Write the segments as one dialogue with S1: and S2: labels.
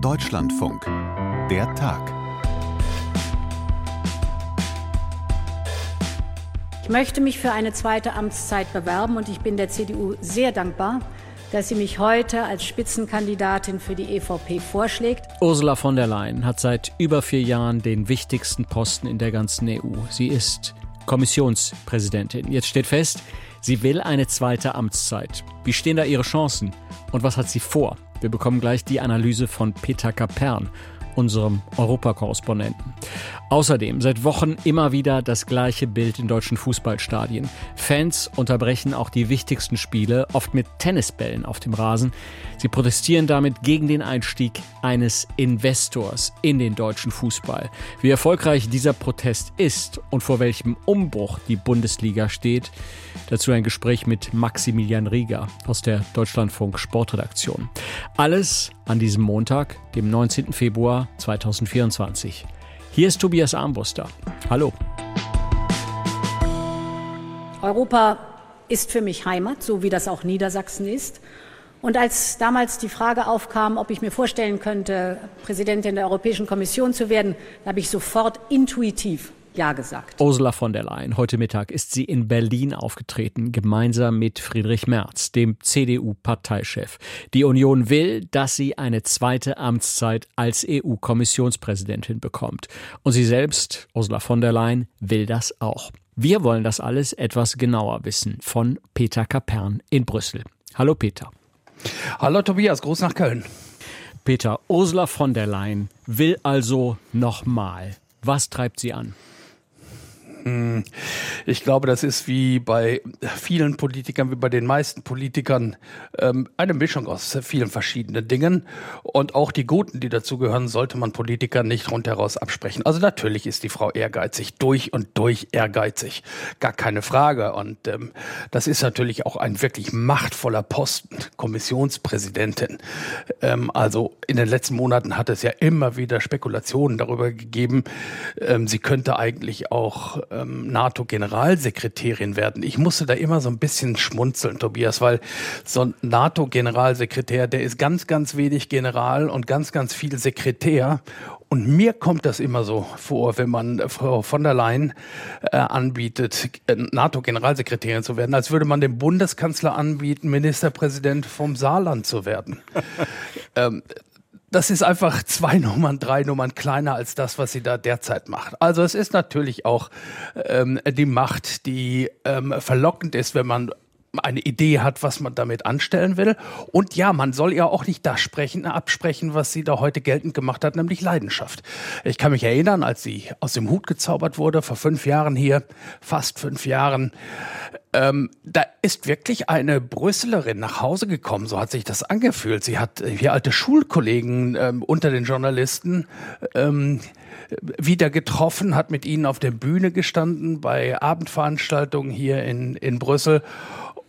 S1: Deutschlandfunk. Der Tag.
S2: Ich möchte mich für eine zweite Amtszeit bewerben und ich bin der CDU sehr dankbar, dass sie mich heute als Spitzenkandidatin für die EVP vorschlägt.
S3: Ursula von der Leyen hat seit über vier Jahren den wichtigsten Posten in der ganzen EU. Sie ist Kommissionspräsidentin. Jetzt steht fest, sie will eine zweite Amtszeit. Wie stehen da ihre Chancen und was hat sie vor? Wir bekommen gleich die Analyse von Peter Kapern, unserem Europakorrespondenten. Außerdem seit Wochen immer wieder das gleiche Bild in deutschen Fußballstadien. Fans unterbrechen auch die wichtigsten Spiele, oft mit Tennisbällen auf dem Rasen. Sie protestieren damit gegen den Einstieg eines Investors in den deutschen Fußball. Wie erfolgreich dieser Protest ist und vor welchem Umbruch die Bundesliga steht, dazu ein Gespräch mit Maximilian Rieger aus der Deutschlandfunk Sportredaktion. Alles an diesem Montag, dem 19. Februar 2024. Hier ist Tobias Armbruster. Hallo.
S2: Europa ist für mich Heimat, so wie das auch Niedersachsen ist. Und als damals die Frage aufkam, ob ich mir vorstellen könnte, Präsidentin der Europäischen Kommission zu werden, habe ich sofort intuitiv ja gesagt.
S3: Ursula von der Leyen, heute Mittag ist sie in Berlin aufgetreten, gemeinsam mit Friedrich Merz, dem CDU-Parteichef. Die Union will, dass sie eine zweite Amtszeit als EU-Kommissionspräsidentin bekommt. Und sie selbst, Ursula von der Leyen, will das auch. Wir wollen das alles etwas genauer wissen von Peter Kapern in Brüssel. Hallo Peter.
S4: Hallo Tobias, Gruß nach Köln.
S3: Peter, Ursula von der Leyen will also nochmal. Was treibt sie an?
S4: Hm, ich glaube, das ist wie bei vielen Politikern, wie bei den meisten Politikern, ähm, eine Mischung aus vielen verschiedenen Dingen. Und auch die Guten, die dazugehören, sollte man Politikern nicht rundheraus absprechen. Also natürlich ist die Frau ehrgeizig, durch und durch ehrgeizig. Gar keine Frage. Und ähm, das ist natürlich auch ein wirklich machtvoller Posten, Kommissionspräsidentin. Ähm, also in den letzten Monaten hat es ja immer wieder Spekulationen darüber gegeben, ähm, sie könnte eigentlich auch ähm, NATO-Generalsekretärin werden. Ich musste da immer so ein bisschen schmunzeln, Tobias, weil so ein NATO-Generalsekretär, der ist ganz, ganz wenig General und ganz, ganz viel Sekretär. Und mir kommt das immer so vor, wenn man Frau von der Leyen äh, anbietet, äh, NATO-Generalsekretärin zu werden, als würde man dem Bundeskanzler anbieten, Ministerpräsident vom Saarland zu werden. ähm, das ist einfach zwei Nummern, drei Nummern kleiner als das, was sie da derzeit macht. Also es ist natürlich auch ähm, die Macht, die ähm, verlockend ist, wenn man eine Idee hat, was man damit anstellen will. Und ja, man soll ja auch nicht das sprechen, absprechen, was sie da heute geltend gemacht hat, nämlich Leidenschaft. Ich kann mich erinnern, als sie aus dem Hut gezaubert wurde, vor fünf Jahren hier, fast fünf Jahren, ähm, da ist wirklich eine Brüsselerin nach Hause gekommen, so hat sich das angefühlt. Sie hat hier alte Schulkollegen ähm, unter den Journalisten ähm, wieder getroffen, hat mit ihnen auf der Bühne gestanden bei Abendveranstaltungen hier in, in Brüssel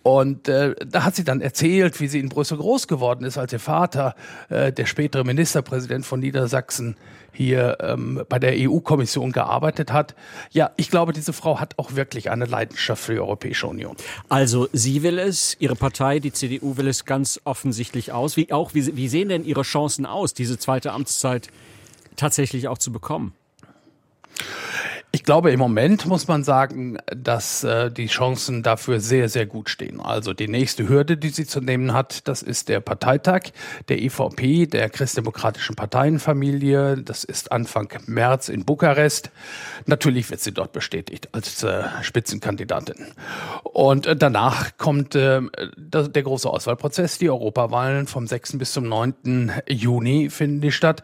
S4: und äh, da hat sie dann erzählt, wie sie in Brüssel groß geworden ist, als ihr Vater, äh, der spätere Ministerpräsident von Niedersachsen, hier ähm, bei der EU-Kommission gearbeitet hat. Ja, ich glaube, diese Frau hat auch wirklich eine Leidenschaft für die Europäische Union.
S3: Also sie will es, ihre Partei, die CDU will es ganz offensichtlich aus. Wie, auch, wie, wie sehen denn ihre Chancen aus, diese zweite Amtszeit tatsächlich auch zu bekommen?
S4: Ich glaube, im Moment muss man sagen, dass äh, die Chancen dafür sehr, sehr gut stehen. Also die nächste Hürde, die sie zu nehmen hat, das ist der Parteitag der EVP, der christdemokratischen Parteienfamilie. Das ist Anfang März in Bukarest. Natürlich wird sie dort bestätigt als äh, Spitzenkandidatin. Und äh, danach kommt äh, der, der große Auswahlprozess. Die Europawahlen vom 6. bis zum 9. Juni finden die statt.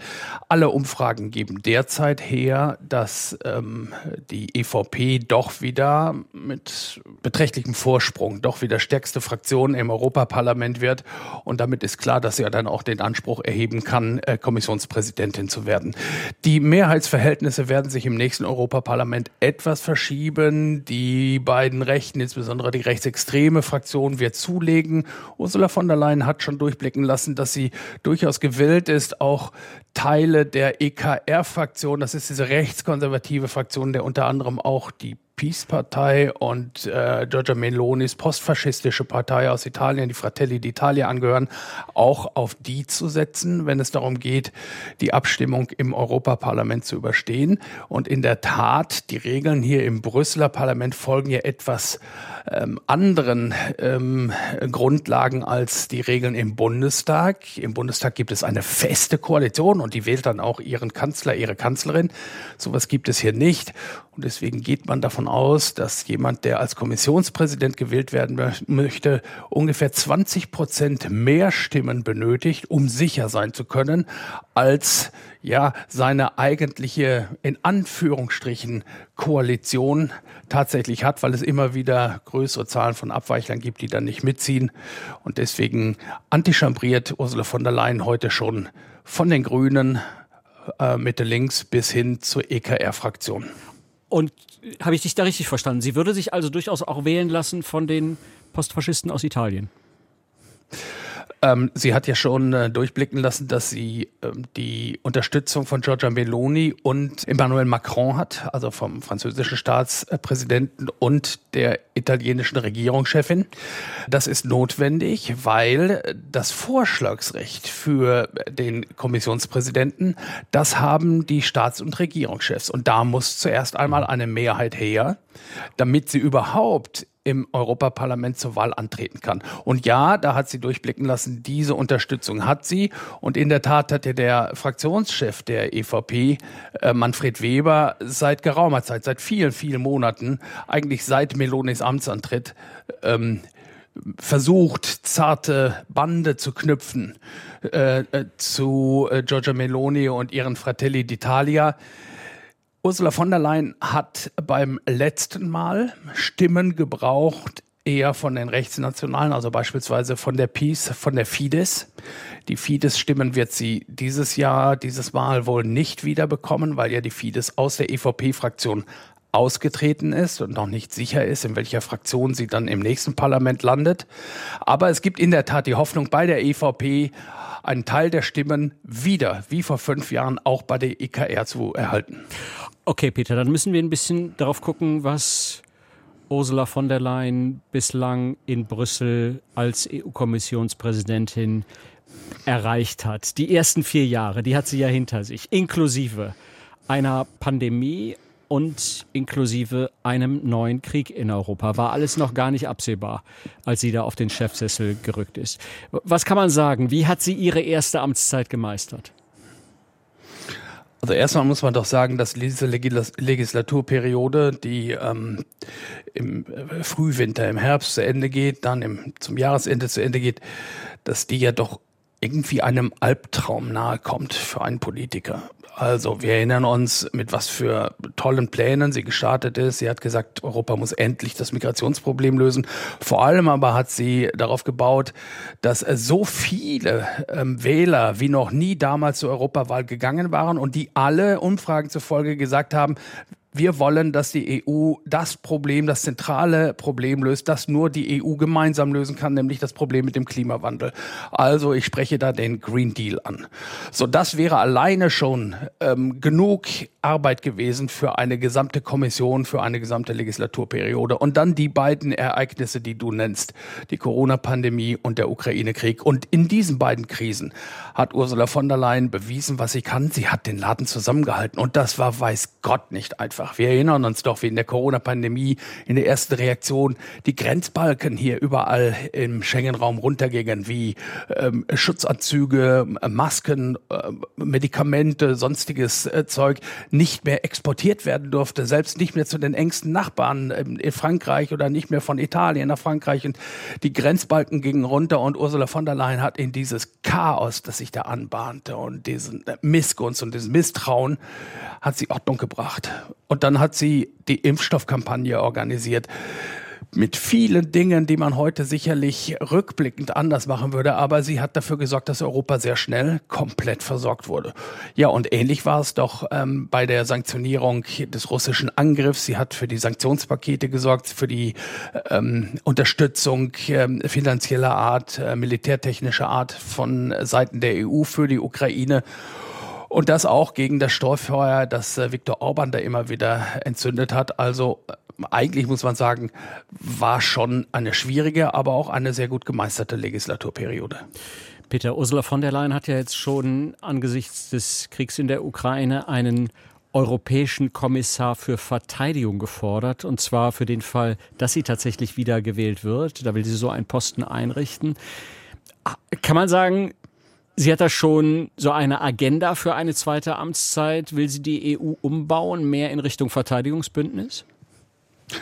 S4: Alle Umfragen geben derzeit her, dass ähm, die EVP doch wieder mit beträchtlichem Vorsprung doch wieder stärkste Fraktion im Europaparlament wird. Und damit ist klar, dass sie ja dann auch den Anspruch erheben kann, äh, Kommissionspräsidentin zu werden. Die Mehrheitsverhältnisse werden sich im nächsten Europaparlament etwas verschieben. Die beiden Rechten, insbesondere die rechtsextreme Fraktion, wird zulegen. Ursula von der Leyen hat schon durchblicken lassen, dass sie durchaus gewillt ist, auch Teile der EKR-Fraktion, das ist diese rechtskonservative Fraktion, der unter anderem auch die Peace-Partei und äh, Giorgia Melonis postfaschistische Partei aus Italien, die Fratelli d'Italia angehören, auch auf die zu setzen, wenn es darum geht, die Abstimmung im Europaparlament zu überstehen. Und in der Tat, die Regeln hier im Brüsseler Parlament folgen ja etwas ähm, anderen ähm, Grundlagen als die Regeln im Bundestag. Im Bundestag gibt es eine feste Koalition und die wählt dann auch ihren Kanzler, ihre Kanzlerin. Sowas gibt es hier nicht. Und deswegen geht man davon aus, dass jemand, der als Kommissionspräsident gewählt werden möchte, ungefähr 20 Prozent mehr Stimmen benötigt, um sicher sein zu können, als ja seine eigentliche in Anführungsstrichen Koalition tatsächlich hat, weil es immer wieder größere Zahlen von Abweichlern gibt, die dann nicht mitziehen. Und deswegen antichambriert Ursula von der Leyen heute schon von den Grünen äh, Mitte links bis hin zur EKR-Fraktion.
S3: Und habe ich dich da richtig verstanden? Sie würde sich also durchaus auch wählen lassen von den Postfaschisten aus Italien?
S4: Ähm, sie hat ja schon äh, durchblicken lassen, dass sie ähm, die Unterstützung von Giorgia Meloni und Emmanuel Macron hat, also vom französischen Staatspräsidenten und der italienischen Regierungschefin. Das ist notwendig, weil das Vorschlagsrecht für den Kommissionspräsidenten, das haben die Staats- und Regierungschefs. Und da muss zuerst einmal eine Mehrheit her, damit sie überhaupt im Europaparlament zur Wahl antreten kann. Und ja, da hat sie durchblicken lassen, diese Unterstützung hat sie. Und in der Tat hat ja der Fraktionschef der EVP, äh, Manfred Weber, seit geraumer Zeit, seit vielen, vielen Monaten, eigentlich seit Melonis Amtsantritt, ähm, versucht, zarte Bande zu knüpfen äh, äh zu äh, Giorgia Meloni und ihren Fratelli d'Italia. Ursula von der Leyen hat beim letzten Mal Stimmen gebraucht, eher von den Rechtsnationalen, also beispielsweise von der PiS, von der Fidesz. Die Fidesz-Stimmen wird sie dieses Jahr, dieses Mal wohl nicht wiederbekommen, weil ja die Fidesz aus der EVP-Fraktion ausgetreten ist und noch nicht sicher ist, in welcher Fraktion sie dann im nächsten Parlament landet. Aber es gibt in der Tat die Hoffnung bei der EVP, einen Teil der Stimmen wieder, wie vor fünf Jahren, auch bei der EKR zu erhalten.
S3: Okay, Peter, dann müssen wir ein bisschen darauf gucken, was Ursula von der Leyen bislang in Brüssel als EU-Kommissionspräsidentin erreicht hat. Die ersten vier Jahre, die hat sie ja hinter sich, inklusive einer Pandemie und inklusive einem neuen Krieg in Europa. War alles noch gar nicht absehbar, als sie da auf den Chefsessel gerückt ist. Was kann man sagen? Wie hat sie ihre erste Amtszeit gemeistert?
S4: Also erstmal muss man doch sagen, dass diese Legislaturperiode, die ähm, im äh, Frühwinter, im Herbst zu Ende geht, dann im, zum Jahresende zu Ende geht, dass die ja doch irgendwie einem Albtraum nahe kommt für einen Politiker. Also wir erinnern uns, mit was für tollen Plänen sie gestartet ist. Sie hat gesagt, Europa muss endlich das Migrationsproblem lösen. Vor allem aber hat sie darauf gebaut, dass so viele ähm, Wähler wie noch nie damals zur Europawahl gegangen waren und die alle Umfragen zufolge gesagt haben, wir wollen, dass die EU das Problem, das zentrale Problem löst, das nur die EU gemeinsam lösen kann, nämlich das Problem mit dem Klimawandel. Also ich spreche da den Green Deal an. So, das wäre alleine schon ähm, genug Arbeit gewesen für eine gesamte Kommission, für eine gesamte Legislaturperiode. Und dann die beiden Ereignisse, die du nennst, die Corona-Pandemie und der Ukraine-Krieg. Und in diesen beiden Krisen hat Ursula von der Leyen bewiesen, was sie kann. Sie hat den Laden zusammengehalten. Und das war, weiß Gott, nicht einfach einfach. Wir erinnern uns doch, wie in der Corona-Pandemie in der ersten Reaktion die Grenzbalken hier überall im Schengen-Raum runtergingen, wie ähm, Schutzanzüge, Masken, äh, Medikamente, sonstiges äh, Zeug nicht mehr exportiert werden durfte, selbst nicht mehr zu den engsten Nachbarn ähm, in Frankreich oder nicht mehr von Italien nach Frankreich. Und die Grenzbalken gingen runter und Ursula von der Leyen hat in dieses Chaos, das sich da anbahnte und diesen äh, Missgunst und diesen Misstrauen, hat sie Ordnung gebracht. Und dann hat sie die Impfstoffkampagne organisiert mit vielen Dingen, die man heute sicherlich rückblickend anders machen würde. Aber sie hat dafür gesorgt, dass Europa sehr schnell komplett versorgt wurde. Ja, und ähnlich war es doch ähm, bei der Sanktionierung des russischen Angriffs. Sie hat für die Sanktionspakete gesorgt, für die ähm, Unterstützung äh, finanzieller Art, äh, militärtechnischer Art von Seiten der EU für die Ukraine. Und das auch gegen das Steuerfeuer, das äh, Viktor Orban da immer wieder entzündet hat. Also eigentlich muss man sagen, war schon eine schwierige, aber auch eine sehr gut gemeisterte Legislaturperiode.
S3: Peter, Ursula von der Leyen hat ja jetzt schon angesichts des Kriegs in der Ukraine einen europäischen Kommissar für Verteidigung gefordert, und zwar für den Fall, dass sie tatsächlich wieder gewählt wird. Da will sie so einen Posten einrichten. Kann man sagen, sie hat da schon so eine Agenda für eine zweite Amtszeit? Will sie die EU umbauen, mehr in Richtung Verteidigungsbündnis?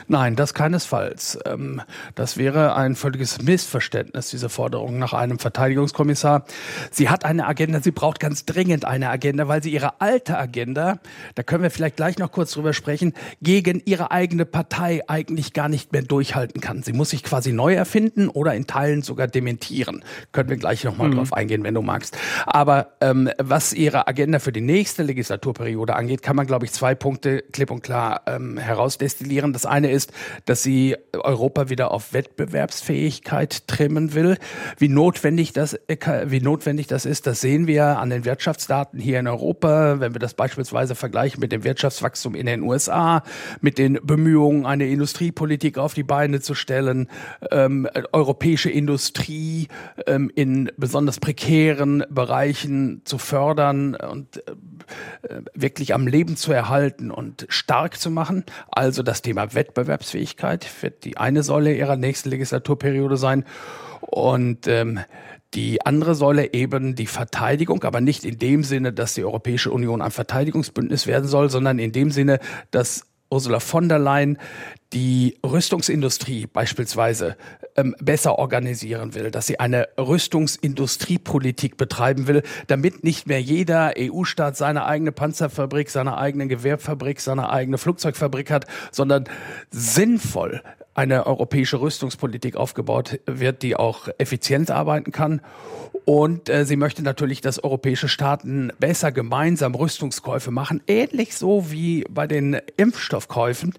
S4: Nein, das keinesfalls. Ähm, das wäre ein völliges Missverständnis, diese Forderung nach einem Verteidigungskommissar. Sie hat eine Agenda, sie braucht ganz dringend eine Agenda, weil sie ihre alte Agenda, da können wir vielleicht gleich noch kurz drüber sprechen, gegen ihre eigene Partei eigentlich gar nicht mehr durchhalten kann. Sie muss sich quasi neu erfinden oder in Teilen sogar dementieren. Können wir gleich nochmal mhm. drauf eingehen, wenn du magst. Aber ähm, was ihre Agenda für die nächste Legislaturperiode angeht, kann man, glaube ich, zwei Punkte klipp und klar ähm, herausdestillieren. Das eine ist, dass sie Europa wieder auf Wettbewerbsfähigkeit trimmen will. Wie notwendig das, wie notwendig das ist, das sehen wir an den Wirtschaftsdaten hier in Europa. Wenn wir das beispielsweise vergleichen mit dem Wirtschaftswachstum in den USA, mit den Bemühungen, eine Industriepolitik auf die Beine zu stellen, ähm, europäische Industrie ähm, in besonders prekären Bereichen zu fördern und äh, wirklich am Leben zu erhalten und stark zu machen. Also das Thema Wettbewerbsfähigkeit Wettbewerbsfähigkeit wird die eine Säule ihrer nächsten Legislaturperiode sein. Und ähm, die andere Säule eben die Verteidigung, aber nicht in dem Sinne, dass die Europäische Union ein Verteidigungsbündnis werden soll, sondern in dem Sinne, dass Ursula von der Leyen die Rüstungsindustrie beispielsweise ähm, besser organisieren will, dass sie eine Rüstungsindustriepolitik betreiben will, damit nicht mehr jeder EU-Staat seine eigene Panzerfabrik, seine eigene Gewehrfabrik, seine eigene Flugzeugfabrik hat, sondern sinnvoll eine europäische Rüstungspolitik aufgebaut wird, die auch effizient arbeiten kann. Und äh, sie möchte natürlich, dass europäische Staaten besser gemeinsam Rüstungskäufe machen, ähnlich so wie bei den Impfstoffkäufen,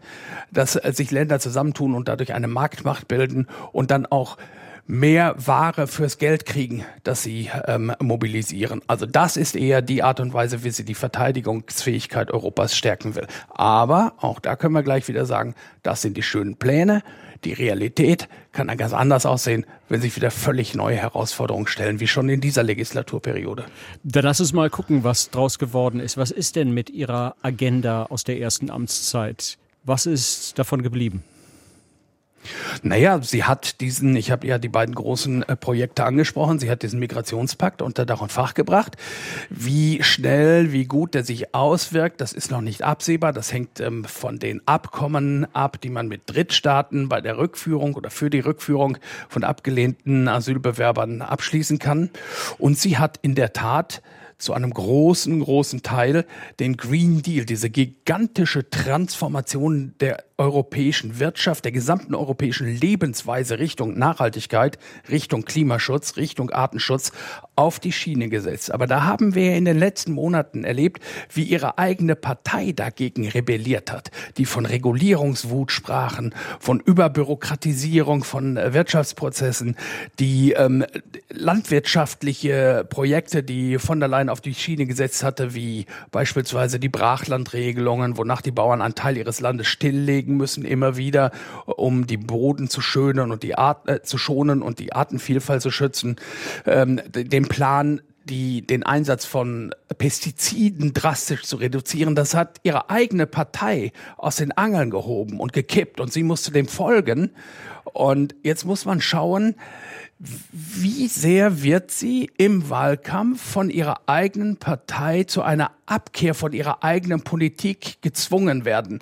S4: dass äh, sich Länder zusammentun und dadurch eine Marktmacht bilden und dann auch mehr Ware fürs Geld kriegen, das sie ähm, mobilisieren. Also das ist eher die Art und Weise, wie sie die Verteidigungsfähigkeit Europas stärken will. Aber auch da können wir gleich wieder sagen, das sind die schönen Pläne. Die Realität kann dann ganz anders aussehen, wenn sich wieder völlig neue Herausforderungen stellen, wie schon in dieser Legislaturperiode.
S3: Dann lass uns mal gucken, was draus geworden ist. Was ist denn mit Ihrer Agenda aus der ersten Amtszeit? Was ist davon geblieben?
S4: Naja, sie hat diesen, ich habe ja die beiden großen äh, Projekte angesprochen, sie hat diesen Migrationspakt unter Dach und Fach gebracht. Wie schnell, wie gut der sich auswirkt, das ist noch nicht absehbar. Das hängt ähm, von den Abkommen ab, die man mit Drittstaaten bei der Rückführung oder für die Rückführung von abgelehnten Asylbewerbern abschließen kann. Und sie hat in der Tat zu einem großen, großen Teil den Green Deal, diese gigantische Transformation der europäischen Wirtschaft, der gesamten europäischen Lebensweise Richtung Nachhaltigkeit, Richtung Klimaschutz, Richtung Artenschutz auf die Schiene gesetzt. Aber da haben wir in den letzten Monaten erlebt, wie ihre eigene Partei dagegen rebelliert hat, die von Regulierungswut sprachen, von Überbürokratisierung von Wirtschaftsprozessen, die ähm, landwirtschaftliche Projekte, die von der Leyen auf die Schiene gesetzt hatte, wie beispielsweise die Brachlandregelungen, wonach die Bauern einen Teil ihres Landes stilllegen müssen, immer wieder, um die Boden zu schönen und die Art äh, zu schonen und die Artenvielfalt zu schützen. Ähm, den Plan, die, den Einsatz von Pestiziden drastisch zu reduzieren, das hat ihre eigene Partei aus den Angeln gehoben und gekippt und sie musste dem folgen. Und jetzt muss man schauen, wie sehr wird sie im Wahlkampf von ihrer eigenen Partei zu einer Abkehr von ihrer eigenen Politik gezwungen werden?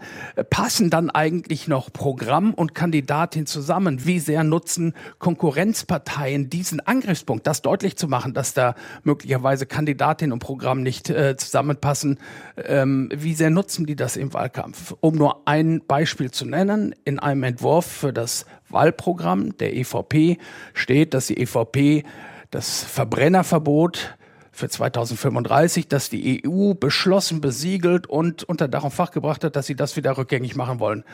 S4: Passen dann eigentlich noch Programm und Kandidatin zusammen? Wie sehr nutzen Konkurrenzparteien diesen Angriffspunkt, das deutlich zu machen, dass da möglicherweise Kandidatin und Programm nicht äh, zusammenpassen? Ähm, wie sehr nutzen die das im Wahlkampf? Um nur ein Beispiel zu nennen, in einem Entwurf für das Wahlprogramm der EVP steht, dass die EVP das Verbrennerverbot für 2035, dass die EU beschlossen, besiegelt und unter Dach und Fach gebracht hat, dass sie das wieder rückgängig machen wollen.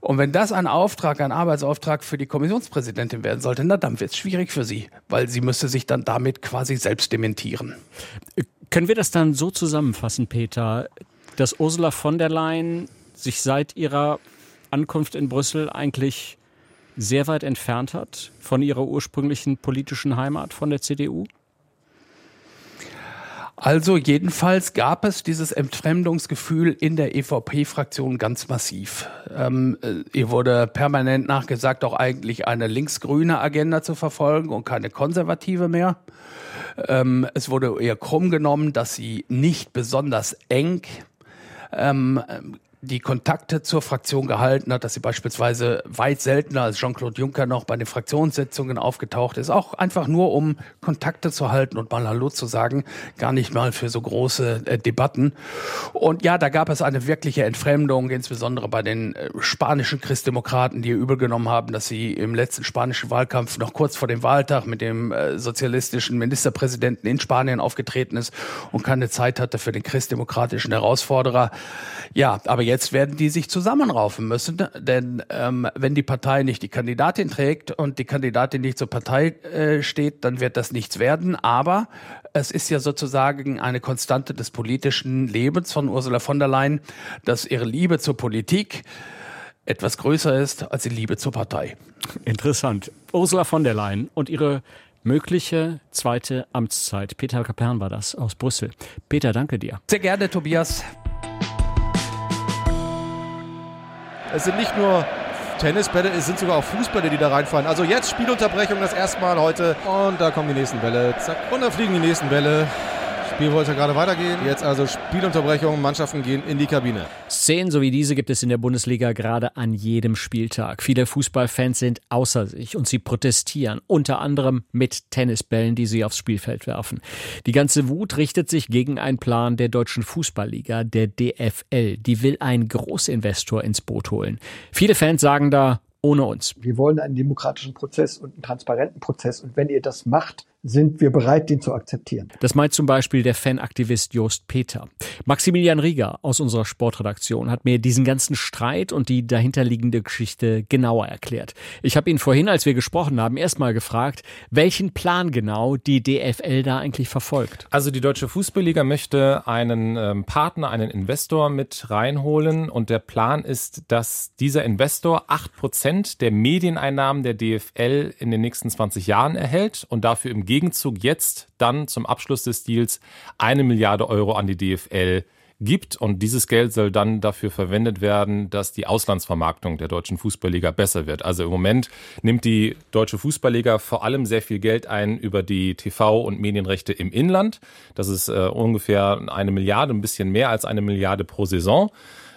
S4: Und wenn das ein Auftrag, ein Arbeitsauftrag für die Kommissionspräsidentin werden sollte, na dann wird es schwierig für sie, weil sie müsste sich dann damit quasi selbst dementieren.
S3: Können wir das dann so zusammenfassen, Peter, dass Ursula von der Leyen sich seit ihrer Ankunft in Brüssel eigentlich sehr weit entfernt hat von ihrer ursprünglichen politischen Heimat, von der CDU?
S4: Also jedenfalls gab es dieses Entfremdungsgefühl in der EVP-Fraktion ganz massiv. Ähm, äh, ihr wurde permanent nachgesagt, auch eigentlich eine linksgrüne Agenda zu verfolgen und keine konservative mehr. Ähm, es wurde eher krumm genommen, dass sie nicht besonders eng ähm, die Kontakte zur Fraktion gehalten hat, dass sie beispielsweise weit seltener als Jean-Claude Juncker noch bei den Fraktionssitzungen aufgetaucht ist, auch einfach nur um Kontakte zu halten und mal Hallo zu sagen, gar nicht mal für so große äh, Debatten. Und ja, da gab es eine wirkliche Entfremdung, insbesondere bei den äh, spanischen Christdemokraten, die übel genommen haben, dass sie im letzten spanischen Wahlkampf noch kurz vor dem Wahltag mit dem äh, sozialistischen Ministerpräsidenten in Spanien aufgetreten ist und keine Zeit hatte für den christdemokratischen Herausforderer. Ja, aber jetzt jetzt werden die sich zusammenraufen müssen, denn ähm, wenn die Partei nicht die Kandidatin trägt und die Kandidatin nicht zur Partei äh, steht, dann wird das nichts werden. Aber es ist ja sozusagen eine Konstante des politischen Lebens von Ursula von der Leyen, dass ihre Liebe zur Politik etwas größer ist als die Liebe zur Partei.
S3: Interessant. Ursula von der Leyen und ihre mögliche zweite Amtszeit. Peter Kapern war das aus Brüssel. Peter, danke dir.
S4: Sehr gerne, Tobias.
S1: Es sind nicht nur Tennisbälle, es sind sogar auch Fußbälle, die da reinfallen. Also jetzt Spielunterbrechung das erste Mal heute. Und da kommen die nächsten Bälle. Zack. Und da fliegen die nächsten Bälle. Spiel wollte gerade weitergehen. Jetzt also Spielunterbrechung, Mannschaften gehen in die Kabine.
S3: Szenen so wie diese gibt es in der Bundesliga gerade an jedem Spieltag. Viele Fußballfans sind außer sich und sie protestieren, unter anderem mit Tennisbällen, die sie aufs Spielfeld werfen. Die ganze Wut richtet sich gegen einen Plan der deutschen Fußballliga, der DFL. Die will einen Großinvestor ins Boot holen. Viele Fans sagen da, ohne uns.
S5: Wir wollen einen demokratischen Prozess und einen transparenten Prozess. Und wenn ihr das macht, sind wir bereit, den zu akzeptieren.
S3: Das meint zum Beispiel der Fanaktivist Jost Peter. Maximilian Rieger aus unserer Sportredaktion hat mir diesen ganzen Streit und die dahinterliegende Geschichte genauer erklärt. Ich habe ihn vorhin, als wir gesprochen haben, erstmal gefragt, welchen Plan genau die DFL da eigentlich verfolgt.
S6: Also die Deutsche Fußballliga möchte einen ähm, Partner, einen Investor mit reinholen und der Plan ist, dass dieser Investor acht Prozent der Medieneinnahmen der DFL in den nächsten 20 Jahren erhält und dafür im Gegenzug jetzt dann zum Abschluss des Deals eine Milliarde Euro an die DFL gibt. Und dieses Geld soll dann dafür verwendet werden, dass die Auslandsvermarktung der deutschen Fußballliga besser wird. Also im Moment nimmt die deutsche Fußballliga vor allem sehr viel Geld ein über die TV- und Medienrechte im Inland. Das ist äh, ungefähr eine Milliarde, ein bisschen mehr als eine Milliarde pro Saison.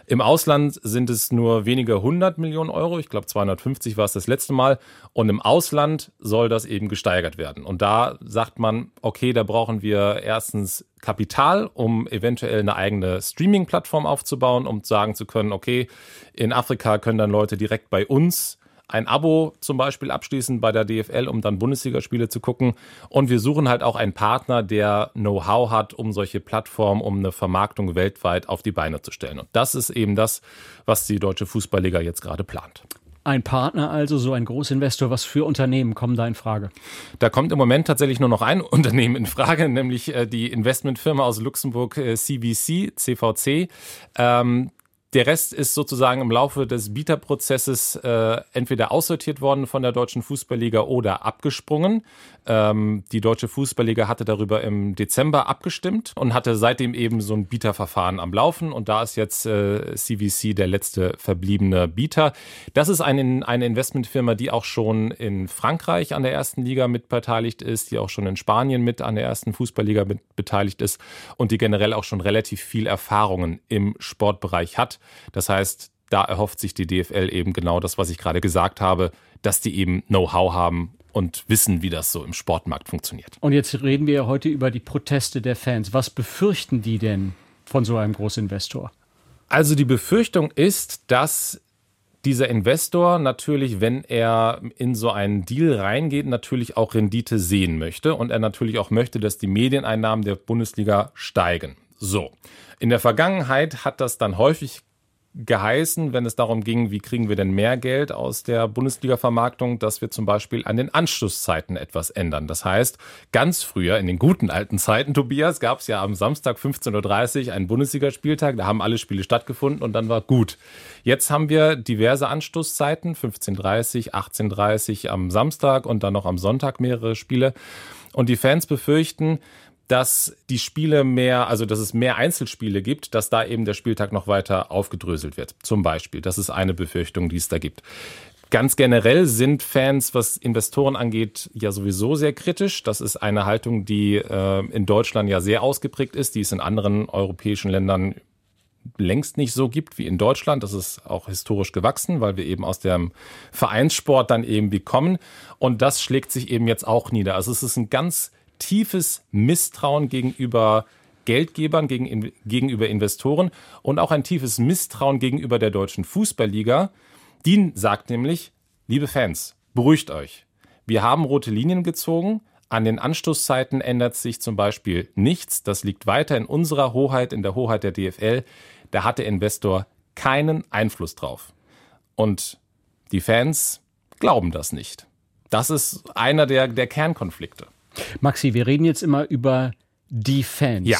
S6: Im Ausland sind es nur wenige hundert Millionen Euro. Ich glaube 250 war es das letzte Mal. Und im Ausland soll das eben gesteigert werden. Und da sagt man, okay, da brauchen wir erstens Kapital, um eventuell eine eigene Streaming-Plattform aufzubauen, um sagen zu können, okay, in Afrika können dann Leute direkt bei uns ein Abo zum Beispiel abschließen bei der DFL, um dann Bundesligaspiele zu gucken. Und wir suchen halt auch einen Partner, der Know-how hat, um solche Plattformen, um eine Vermarktung weltweit auf die Beine zu stellen. Und das ist eben das, was die Deutsche Fußballliga jetzt gerade plant.
S3: Ein Partner also, so ein Großinvestor, was für Unternehmen kommen da in Frage?
S6: Da kommt im Moment tatsächlich nur noch ein Unternehmen in Frage, nämlich äh, die Investmentfirma aus Luxemburg CVC, äh, CVC. Ähm, der Rest ist sozusagen im Laufe des Bieterprozesses äh, entweder aussortiert worden von der Deutschen Fußballliga oder abgesprungen. Ähm, die Deutsche Fußballliga hatte darüber im Dezember abgestimmt und hatte seitdem eben so ein Bieterverfahren am Laufen. Und da ist jetzt äh, CVC der letzte verbliebene Bieter. Das ist eine, eine Investmentfirma, die auch schon in Frankreich an der ersten Liga mit beteiligt ist, die auch schon in Spanien mit an der ersten Fußballliga mit beteiligt ist und die generell auch schon relativ viel Erfahrungen im Sportbereich hat. Das heißt, da erhofft sich die DFL eben genau das, was ich gerade gesagt habe, dass die eben Know-how haben und wissen, wie das so im Sportmarkt funktioniert.
S3: Und jetzt reden wir ja heute über die Proteste der Fans. Was befürchten die denn von so einem Großinvestor?
S6: Also die Befürchtung ist, dass dieser Investor natürlich, wenn er in so einen Deal reingeht, natürlich auch Rendite sehen möchte und er natürlich auch möchte, dass die Medieneinnahmen der Bundesliga steigen. So. In der Vergangenheit hat das dann häufig geheißen, wenn es darum ging, wie kriegen wir denn mehr Geld aus der Bundesliga-Vermarktung, dass wir zum Beispiel an den Anschlusszeiten etwas ändern. Das heißt, ganz früher, in den guten alten Zeiten, Tobias, gab es ja am Samstag 15.30 Uhr einen Bundesligaspieltag, da haben alle Spiele stattgefunden und dann war gut. Jetzt haben wir diverse Anschlusszeiten, 15.30 18.30 am Samstag und dann noch am Sonntag mehrere Spiele. Und die Fans befürchten, dass die Spiele mehr, also dass es mehr Einzelspiele gibt, dass da eben der Spieltag noch weiter aufgedröselt wird. Zum Beispiel. Das ist eine Befürchtung, die es da gibt. Ganz generell sind Fans, was Investoren angeht, ja sowieso sehr kritisch. Das ist eine Haltung, die äh, in Deutschland ja sehr ausgeprägt ist, die es in anderen europäischen Ländern längst nicht so gibt wie in Deutschland. Das ist auch historisch gewachsen, weil wir eben aus dem Vereinssport dann eben wie kommen. Und das schlägt sich eben jetzt auch nieder. Also es ist ein ganz tiefes Misstrauen gegenüber Geldgebern, gegen, gegenüber Investoren und auch ein tiefes Misstrauen gegenüber der deutschen Fußballliga. Die sagt nämlich, liebe Fans, beruhigt euch. Wir haben rote Linien gezogen. An den Anstoßzeiten ändert sich zum Beispiel nichts. Das liegt weiter in unserer Hoheit, in der Hoheit der DFL. Da hat der Investor keinen Einfluss drauf. Und die Fans glauben das nicht. Das ist einer der, der Kernkonflikte.
S3: Maxi, wir reden jetzt immer über die Fans.
S6: Ja.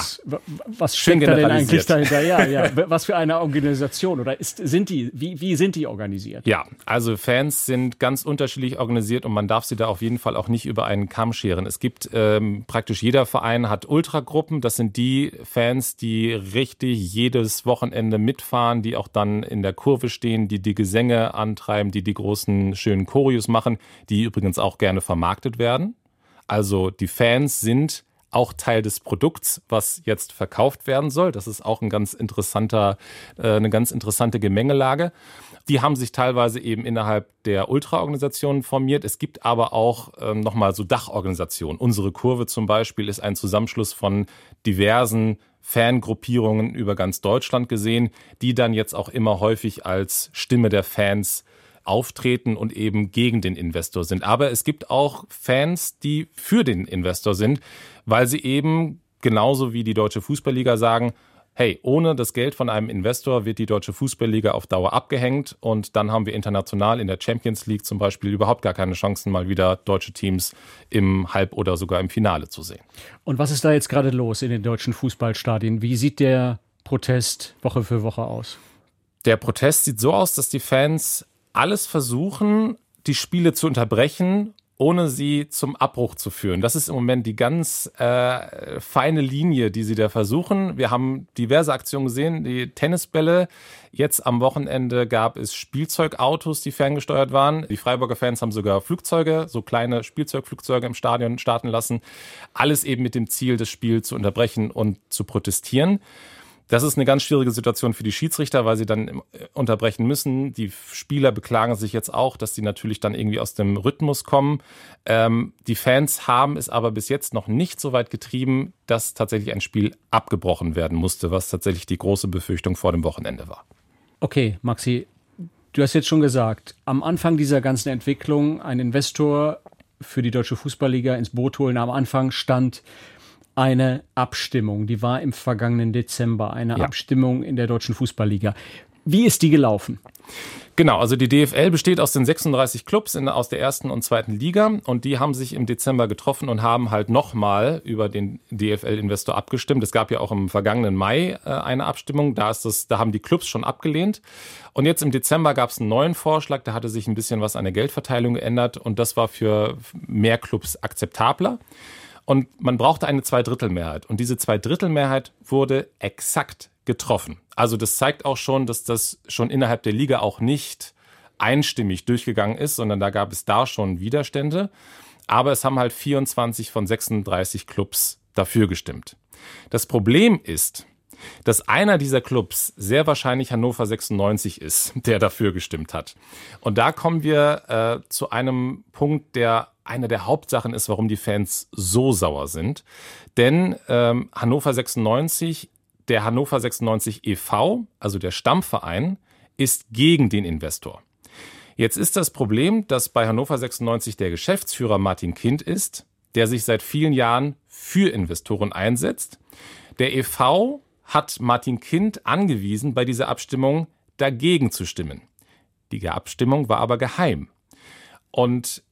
S3: Was steckt da denn eigentlich dahinter? Ja, ja. Was für eine Organisation oder ist, sind die, wie, wie sind die organisiert?
S6: Ja, also Fans sind ganz unterschiedlich organisiert und man darf sie da auf jeden Fall auch nicht über einen Kamm scheren. Es gibt ähm, praktisch jeder Verein hat Ultragruppen. Das sind die Fans, die richtig jedes Wochenende mitfahren, die auch dann in der Kurve stehen, die die Gesänge antreiben, die die großen schönen Choreos machen, die übrigens auch gerne vermarktet werden. Also die Fans sind auch Teil des Produkts, was jetzt verkauft werden soll. Das ist auch ein ganz interessanter, äh, eine ganz interessante Gemengelage. Die haben sich teilweise eben innerhalb der Ultraorganisationen formiert. Es gibt aber auch ähm, nochmal so Dachorganisationen. Unsere Kurve zum Beispiel ist ein Zusammenschluss von diversen Fangruppierungen über ganz Deutschland gesehen, die dann jetzt auch immer häufig als Stimme der Fans auftreten und eben gegen den Investor sind. Aber es gibt auch Fans, die für den Investor sind, weil sie eben genauso wie die Deutsche Fußballliga sagen, hey, ohne das Geld von einem Investor wird die Deutsche Fußballliga auf Dauer abgehängt und dann haben wir international in der Champions League zum Beispiel überhaupt gar keine Chancen, mal wieder deutsche Teams im Halb- oder sogar im Finale zu sehen.
S3: Und was ist da jetzt gerade los in den deutschen Fußballstadien? Wie sieht der Protest Woche für Woche aus?
S6: Der Protest sieht so aus, dass die Fans alles versuchen, die Spiele zu unterbrechen, ohne sie zum Abbruch zu führen. Das ist im Moment die ganz äh, feine Linie, die sie da versuchen. Wir haben diverse Aktionen gesehen, die Tennisbälle. Jetzt am Wochenende gab es Spielzeugautos, die ferngesteuert waren. Die Freiburger Fans haben sogar Flugzeuge, so kleine Spielzeugflugzeuge im Stadion starten lassen. Alles eben mit dem Ziel, das Spiel zu unterbrechen und zu protestieren. Das ist eine ganz schwierige Situation für die Schiedsrichter, weil sie dann äh, unterbrechen müssen. Die Spieler beklagen sich jetzt auch, dass sie natürlich dann irgendwie aus dem Rhythmus kommen. Ähm, die Fans haben es aber bis jetzt noch nicht so weit getrieben, dass tatsächlich ein Spiel abgebrochen werden musste, was tatsächlich die große Befürchtung vor dem Wochenende war.
S3: Okay, Maxi, du hast jetzt schon gesagt, am Anfang dieser ganzen Entwicklung ein Investor für die Deutsche Fußballliga ins Boot holen. Am Anfang stand eine Abstimmung, die war im vergangenen Dezember, eine ja. Abstimmung in der Deutschen Fußballliga. Wie ist die gelaufen?
S6: Genau, also die DFL besteht aus den 36 Clubs in, aus der ersten und zweiten Liga und die haben sich im Dezember getroffen und haben halt nochmal über den DFL-Investor abgestimmt. Es gab ja auch im vergangenen Mai äh, eine Abstimmung, da, ist das, da haben die Clubs schon abgelehnt. Und jetzt im Dezember gab es einen neuen Vorschlag, da hatte sich ein bisschen was an der Geldverteilung geändert und das war für mehr Clubs akzeptabler. Und man brauchte eine Zweidrittelmehrheit. Und diese Zweidrittelmehrheit wurde exakt getroffen. Also das zeigt auch schon, dass das schon innerhalb der Liga auch nicht einstimmig durchgegangen ist, sondern da gab es da schon Widerstände. Aber es haben halt 24 von 36 Clubs dafür gestimmt. Das Problem ist, dass einer dieser Clubs sehr wahrscheinlich Hannover 96 ist, der dafür gestimmt hat. Und da kommen wir äh, zu einem Punkt, der eine der Hauptsachen ist, warum die Fans so sauer sind. Denn ähm, Hannover 96, der Hannover 96 e.V., also der Stammverein, ist gegen den Investor. Jetzt ist das Problem, dass bei Hannover 96 der Geschäftsführer Martin Kind ist, der sich seit vielen Jahren für Investoren einsetzt. Der e.V. hat Martin Kind angewiesen bei dieser Abstimmung, dagegen zu stimmen. Die Abstimmung war aber geheim. Und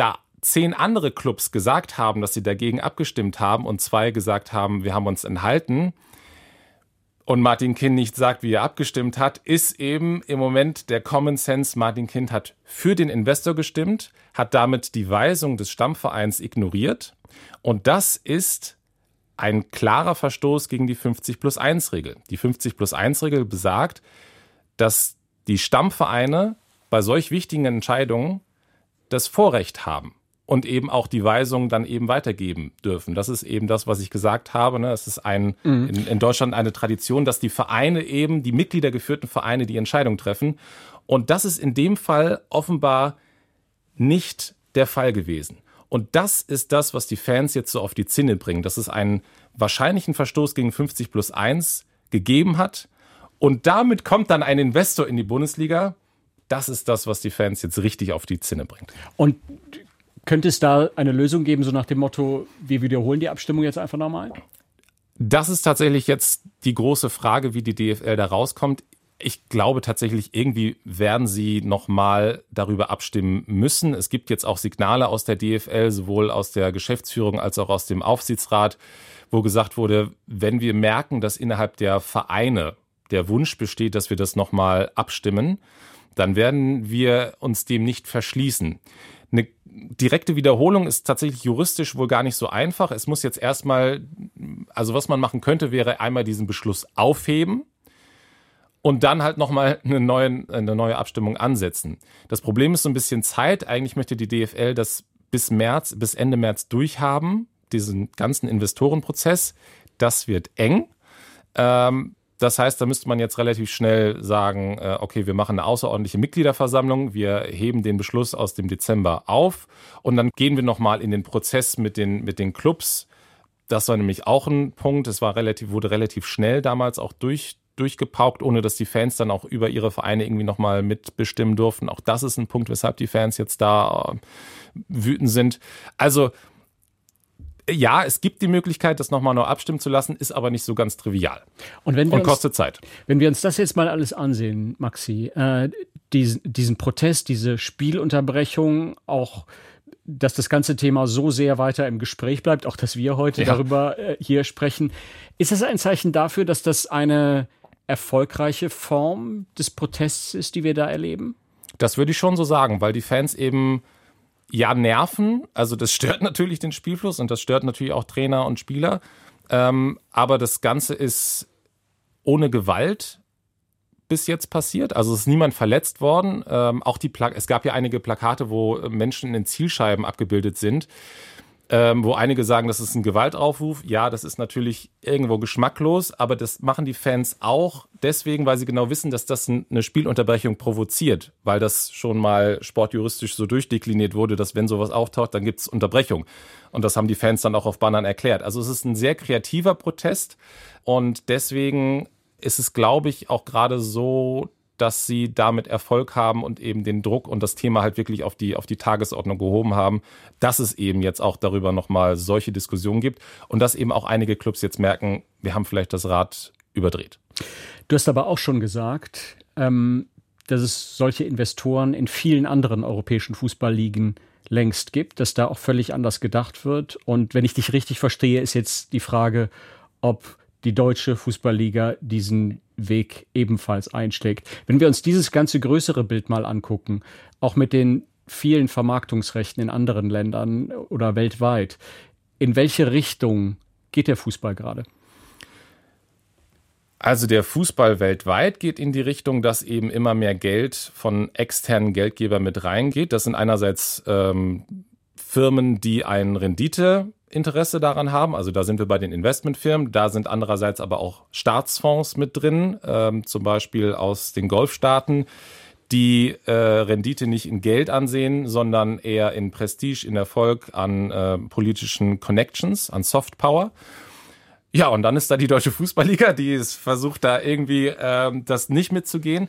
S6: da zehn andere Clubs gesagt haben, dass sie dagegen abgestimmt haben und zwei gesagt haben, wir haben uns enthalten, und Martin Kind nicht sagt, wie er abgestimmt hat, ist eben im Moment der Common Sense. Martin Kind hat für den Investor gestimmt, hat damit die Weisung des Stammvereins ignoriert. Und das ist ein klarer Verstoß gegen die 50 plus 1 Regel. Die 50 plus 1 Regel besagt, dass die Stammvereine bei solch wichtigen Entscheidungen das Vorrecht haben und eben auch die Weisung dann eben weitergeben dürfen. Das ist eben das, was ich gesagt habe. Ne? Es ist ein, mhm. in, in, Deutschland eine Tradition, dass die Vereine eben, die Mitgliedergeführten Vereine, die Entscheidung treffen. Und das ist in dem Fall offenbar nicht der Fall gewesen. Und das ist das, was die Fans jetzt so auf die Zinne bringen, dass es einen wahrscheinlichen Verstoß gegen 50 plus 1 gegeben hat. Und damit kommt dann ein Investor in die Bundesliga. Das ist das, was die Fans jetzt richtig auf die Zinne bringt.
S3: Und könnte es da eine Lösung geben, so nach dem Motto, wir wiederholen die Abstimmung jetzt einfach nochmal?
S6: Das ist tatsächlich jetzt die große Frage, wie die DFL da rauskommt. Ich glaube tatsächlich, irgendwie werden sie nochmal darüber abstimmen müssen. Es gibt jetzt auch Signale aus der DFL, sowohl aus der Geschäftsführung als auch aus dem Aufsichtsrat, wo gesagt wurde, wenn wir merken, dass innerhalb der Vereine der Wunsch besteht, dass wir das nochmal abstimmen, dann werden wir uns dem nicht verschließen. Eine direkte Wiederholung ist tatsächlich juristisch wohl gar nicht so einfach. Es muss jetzt erstmal, also was man machen könnte, wäre einmal diesen Beschluss aufheben und dann halt nochmal eine neue, eine neue Abstimmung ansetzen. Das Problem ist so ein bisschen Zeit. Eigentlich möchte die DFL das bis März, bis Ende März durchhaben, diesen ganzen Investorenprozess. Das wird eng. Ähm, das heißt, da müsste man jetzt relativ schnell sagen, äh, okay, wir machen eine außerordentliche Mitgliederversammlung, wir heben den Beschluss aus dem Dezember auf und dann gehen wir nochmal in den Prozess mit den, mit den Clubs. Das war nämlich auch ein Punkt. Es war relativ, wurde relativ schnell damals auch durch, durchgepaukt, ohne dass die Fans dann auch über ihre Vereine irgendwie nochmal mitbestimmen durften. Auch das ist ein Punkt, weshalb die Fans jetzt da äh, wütend sind. Also ja, es gibt die Möglichkeit, das nochmal neu abstimmen zu lassen, ist aber nicht so ganz trivial.
S3: Und, wenn wir
S6: und kostet uns, Zeit.
S3: Wenn wir uns das jetzt mal alles ansehen, Maxi, äh, diesen, diesen Protest, diese Spielunterbrechung, auch dass das ganze Thema so sehr weiter im Gespräch bleibt, auch dass wir heute ja. darüber äh, hier sprechen. Ist das ein Zeichen dafür, dass das eine erfolgreiche Form des Protests ist, die wir da erleben?
S6: Das würde ich schon so sagen, weil die Fans eben ja, nerven. Also das stört natürlich den Spielfluss und das stört natürlich auch Trainer und Spieler. Ähm, aber das Ganze ist ohne Gewalt bis jetzt passiert. Also es ist niemand verletzt worden. Ähm, auch die Pla es gab ja einige Plakate, wo Menschen in den Zielscheiben abgebildet sind ähm, wo einige sagen, das ist ein Gewaltaufruf. Ja, das ist natürlich irgendwo geschmacklos, aber das machen die Fans auch deswegen, weil sie genau wissen, dass das eine Spielunterbrechung provoziert, weil das schon mal sportjuristisch so durchdekliniert wurde, dass wenn sowas auftaucht, dann gibt es Unterbrechung. Und das haben die Fans dann auch auf Bannern erklärt. Also es ist ein sehr kreativer Protest und deswegen ist es, glaube ich, auch gerade so, dass sie damit Erfolg haben und eben den Druck und das Thema halt wirklich auf die, auf die Tagesordnung gehoben haben, dass es eben jetzt auch darüber nochmal solche Diskussionen gibt und dass eben auch einige Clubs jetzt merken, wir haben vielleicht das Rad überdreht.
S3: Du hast aber auch schon gesagt, ähm, dass es solche Investoren in vielen anderen europäischen Fußballligen längst gibt, dass da auch völlig anders gedacht wird. Und wenn ich dich richtig verstehe, ist jetzt die Frage, ob die deutsche Fußballliga diesen Weg ebenfalls einschlägt. Wenn wir uns dieses ganze größere Bild mal angucken, auch mit den vielen Vermarktungsrechten in anderen Ländern oder weltweit, in welche Richtung geht der Fußball gerade?
S6: Also der Fußball weltweit geht in die Richtung, dass eben immer mehr Geld von externen Geldgebern mit reingeht. Das sind einerseits ähm, Firmen, die ein Renditeinteresse daran haben. Also da sind wir bei den Investmentfirmen. Da sind andererseits aber auch Staatsfonds mit drin, ähm, zum Beispiel aus den Golfstaaten, die äh, Rendite nicht in Geld ansehen, sondern eher in Prestige, in Erfolg, an äh, politischen Connections, an Softpower. Ja, und dann ist da die Deutsche Fußballliga, die versucht da irgendwie äh, das nicht mitzugehen.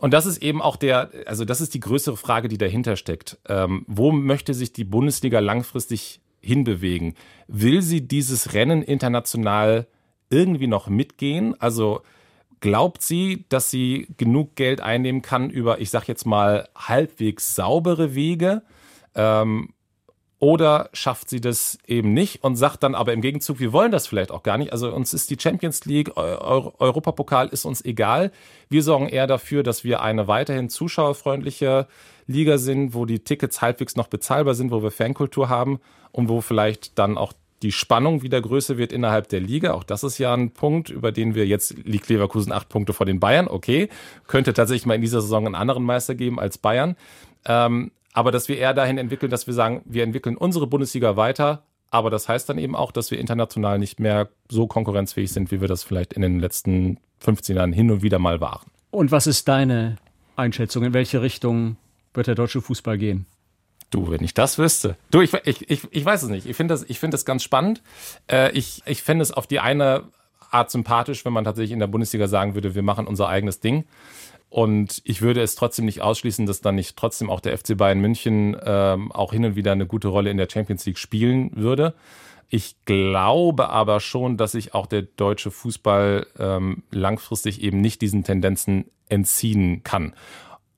S6: Und das ist eben auch der, also das ist die größere Frage, die dahinter steckt. Ähm, wo möchte sich die Bundesliga langfristig hinbewegen? Will sie dieses Rennen international irgendwie noch mitgehen? Also Glaubt sie, dass sie genug Geld einnehmen kann über, ich sag jetzt mal, halbwegs saubere Wege? Ähm, oder schafft sie das eben nicht und sagt dann aber im Gegenzug, wir wollen das vielleicht auch gar nicht. Also uns ist die Champions League, Euro Europapokal ist uns egal. Wir sorgen eher dafür, dass wir eine weiterhin zuschauerfreundliche Liga sind, wo die Tickets halbwegs noch bezahlbar sind, wo wir Fankultur haben und wo vielleicht dann auch die Spannung wieder größer wird innerhalb der Liga. Auch das ist ja ein Punkt, über den wir jetzt liegt Leverkusen acht Punkte vor den Bayern. Okay, könnte tatsächlich mal in dieser Saison einen anderen Meister geben als Bayern. Ähm, aber dass wir eher dahin entwickeln, dass wir sagen, wir entwickeln unsere Bundesliga weiter, aber das heißt dann eben auch, dass wir international nicht mehr so konkurrenzfähig sind, wie wir das vielleicht in den letzten 15 Jahren hin und wieder mal waren.
S3: Und was ist deine Einschätzung? In welche Richtung wird der deutsche Fußball gehen?
S6: Du, wenn ich das wüsste. Du, ich, ich, ich, ich weiß es nicht. Ich finde das, ich finde das ganz spannend. Äh, ich ich fände es auf die eine Art sympathisch, wenn man tatsächlich in der Bundesliga sagen würde, wir machen unser eigenes Ding. Und ich würde es trotzdem nicht ausschließen, dass dann nicht trotzdem auch der FC Bayern München ähm, auch hin und wieder eine gute Rolle in der Champions League spielen würde. Ich glaube aber schon, dass sich auch der deutsche Fußball ähm, langfristig eben nicht diesen Tendenzen entziehen kann.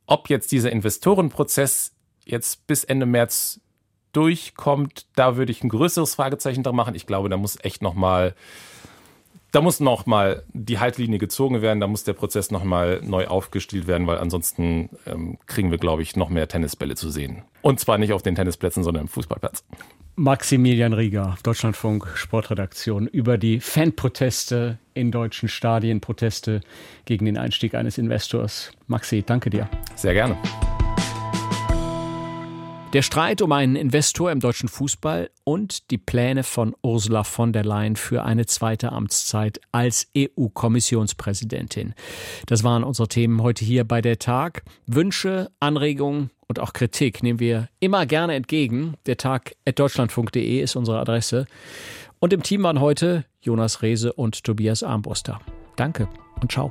S6: Ob jetzt dieser Investorenprozess jetzt bis Ende März durchkommt, da würde ich ein größeres Fragezeichen dran machen. Ich glaube, da muss echt noch mal da muss noch mal die Haltlinie gezogen werden, da muss der Prozess noch mal neu aufgestellt werden, weil ansonsten ähm, kriegen wir, glaube ich, noch mehr Tennisbälle zu sehen. Und zwar nicht auf den Tennisplätzen, sondern im Fußballplatz.
S3: Maximilian Rieger, Deutschlandfunk Sportredaktion, über die Fanproteste in deutschen Stadien, Proteste gegen den Einstieg eines Investors. Maxi, danke dir.
S6: Sehr gerne.
S3: Der Streit um einen Investor im deutschen Fußball und die Pläne von Ursula von der Leyen für eine zweite Amtszeit als EU-Kommissionspräsidentin. Das waren unsere Themen heute hier bei der Tag. Wünsche, Anregungen und auch Kritik nehmen wir immer gerne entgegen. Der Tag at deutschlandfunk.de ist unsere Adresse. Und im Team waren heute Jonas Rehse und Tobias Armbruster. Danke und ciao.